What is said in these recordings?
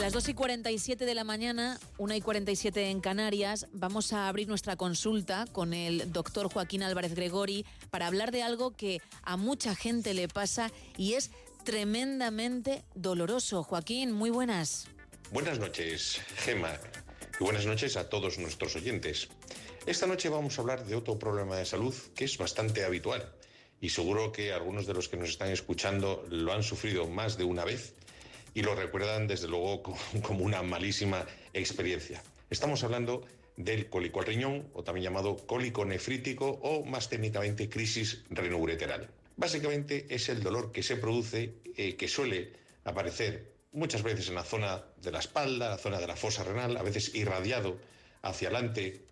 a las 2 y 47 de la mañana, 1 y 47 en Canarias, vamos a abrir nuestra consulta con el doctor Joaquín Álvarez Gregori para hablar de algo que a mucha gente le pasa y es tremendamente doloroso. Joaquín, muy buenas. Buenas noches, Gema, y buenas noches a todos nuestros oyentes. Esta noche vamos a hablar de otro problema de salud que es bastante habitual y seguro que algunos de los que nos están escuchando lo han sufrido más de una vez y lo recuerdan desde luego como una malísima experiencia. Estamos hablando del cólico al riñón, o también llamado cólico nefrítico, o más técnicamente crisis renoureteral. Básicamente es el dolor que se produce, eh, que suele aparecer muchas veces en la zona de la espalda, la zona de la fosa renal, a veces irradiado hacia adelante,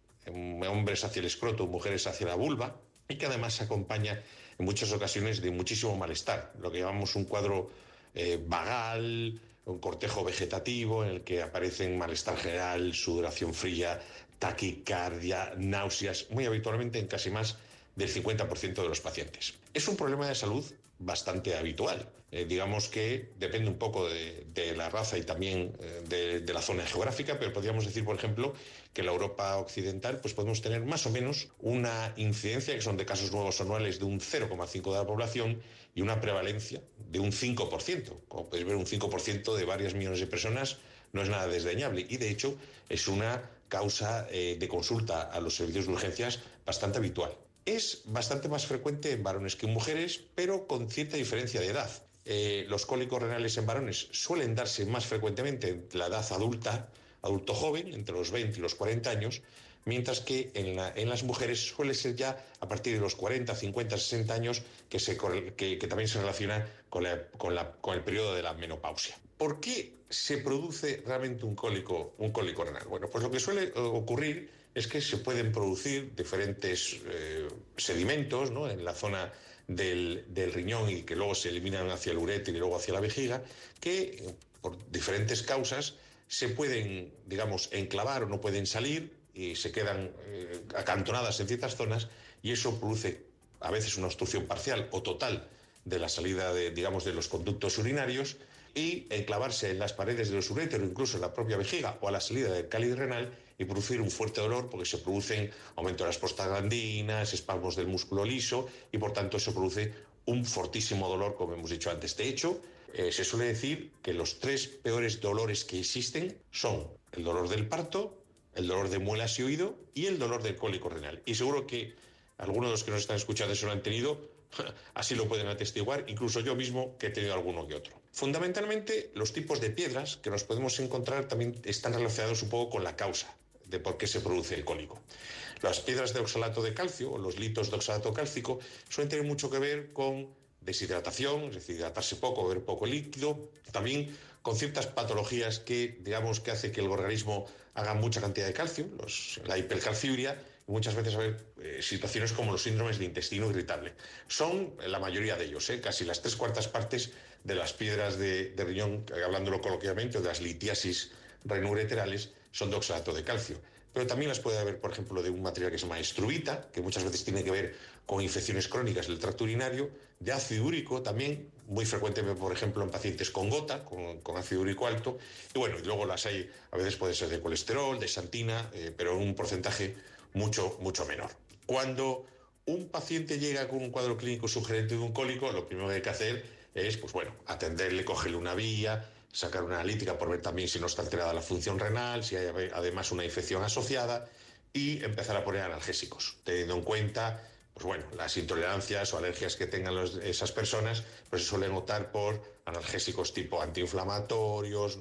hombres hacia el escroto, mujeres hacia la vulva, y que además se acompaña en muchas ocasiones de muchísimo malestar, lo que llamamos un cuadro eh, vagal, un cortejo vegetativo en el que aparecen malestar general, sudoración fría, taquicardia, náuseas, muy habitualmente en casi más del 50% de los pacientes. Es un problema de salud bastante habitual. Eh, digamos que depende un poco de, la raza y también eh, de, la zona geográfica, pero podríamos decir, por ejemplo, que en la Europa occidental pues podemos tener más o menos una incidencia, que son de casos nuevos anuales, de un 0,5% de la población y una prevalencia de un 5%. Como podéis ver, un 5% de varias millones de personas no es nada desdeñable y, de hecho, es una causa eh, de consulta a los servicios de urgencias bastante habitual. Es bastante más frecuente en varones que en mujeres, pero con cierta diferencia de edad. Eh, los cólicos renales en varones suelen darse más frecuentemente en la edad adulta, adulto joven, entre los 20 y los 40 años, mientras que en, las mujeres suele ser ya a partir de los 40, 50, 60 años que, se, que, también se relaciona con, con, el periodo de la menopausia. ¿Por qué se produce realmente un cólico, un cólico renal? Bueno, pues lo que suele ocurrir es que se pueden producir diferentes eh, sedimentos en la zona del, riñón y que luego se eliminan hacia el uréter y luego hacia la vejiga, que por diferentes causas se pueden, digamos, enclavar o no pueden salir y se quedan eh, acantonadas en ciertas zonas y eso produce a veces una obstrucción parcial o total de la salida de, digamos, de los conductos urinarios y enclavarse en las paredes de los uréteros, incluso en la propia vejiga o a la salida del cáliz renal y producir un fuerte dolor porque se producen aumento de las prostaglandinas, espasmos del músculo liso y por tanto eso produce un fortísimo dolor, como hemos dicho antes. De hecho, eh, se suele decir que los tres peores dolores que existen son el dolor del parto, el dolor de muelas y oído y el dolor del cólico renal. Y seguro que algunos de los que nos están escuchando eso lo han tenido, así lo pueden atestiguar, incluso yo mismo que he tenido alguno que otro. Fundamentalmente, los tipos de piedras que nos podemos encontrar también están relacionados un poco con la causa de por qué se produce el cólico. Las piedras de oxalato de calcio o los litos de oxalato cálcico suelen tener mucho que ver con deshidratación, es decir, hidratarse poco, beber poco líquido, también con ciertas patologías que, digamos, que hace que el organismo haga mucha cantidad de calcio, la hipercalciuria, y muchas veces haber eh, situaciones como los síndromes de intestino irritable. Son la mayoría de ellos, ¿eh? casi las tres cuartas partes de las piedras de, de riñón, hablándolo coloquialmente, o de las litiasis renoureterales, son de oxalato de calcio pero también las puede haber, por ejemplo, de un material que se llama estrubita, que muchas veces tiene que ver con infecciones crónicas del tracto urinario, de ácido úrico también, muy frecuente, por ejemplo, en pacientes con gota, con, ácido úrico alto, y bueno, y luego las hay, a veces puede ser de colesterol, de santina, eh, pero en un porcentaje mucho, mucho menor. Cuando un paciente llega con un cuadro clínico sugerente de un cólico, lo primero que hay que hacer es, pues bueno, atenderle, cogerle una vía, sacar una analítica por ver también si no está alterada la función renal, si hay además una infección asociada y empezar a poner analgésicos, teniendo en cuenta pues bueno, las intolerancias o alergias que tengan esas personas, pues se suelen optar por analgésicos tipo antiinflamatorios,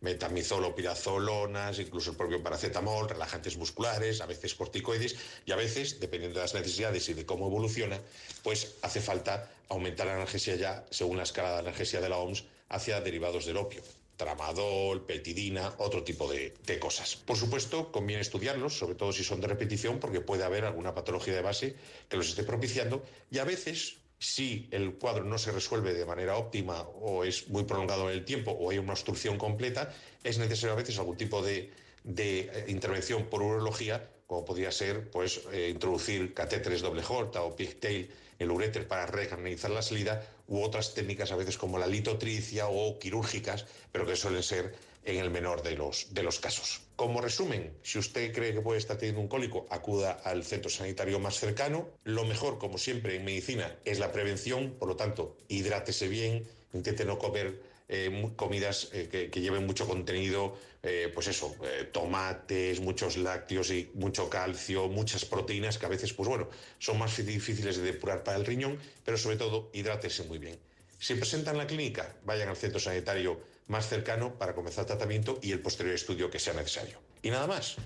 metamizolo, pirazolonas, incluso el propio paracetamol, relajantes musculares, a veces corticoides y a veces, dependiendo de las necesidades y de cómo evoluciona, pues hace falta aumentar la analgesia ya, según la escala de analgesia de la OMS, hacia derivados del opio tramadol, petidina, otro tipo de, cosas. Por supuesto, conviene estudiarlos, sobre todo si son de repetición, porque puede haber alguna patología de base que los esté propiciando y a veces si el cuadro no se resuelve de manera óptima o es muy prolongado en el tiempo o hay una obstrucción completa, es necesario a veces algún tipo de, de eh, intervención por urología, como podría ser pues, eh, introducir catéteres doble horta o pigtail el uréter para recanalizar la salida u otras técnicas a veces como la litotricia o quirúrgicas, pero que suelen ser en el menor de los, de los casos. Como resumen, si usted cree que puede estar teniendo un cólico, acuda al centro sanitario más cercano. Lo mejor, como siempre en medicina, es la prevención, por lo tanto, hidrátese bien, intente no comer eh, comidas eh, que, lleven mucho contenido, eh, pues eso, tomates, muchos lácteos y mucho calcio, muchas proteínas que a veces, pues bueno, son más difíciles de depurar para el riñón, pero sobre todo hidrátese muy bien. Si presentan la clínica, vayan al centro sanitario más cercano para comenzar el tratamiento y el posterior estudio que sea necesario. Y nada más.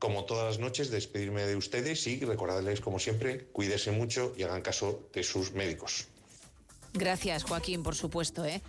Como todas las noches, despedirme de ustedes y recordarles, como siempre, cuídense mucho y hagan caso de sus médicos. Gracias, Joaquín, por supuesto. ¿eh?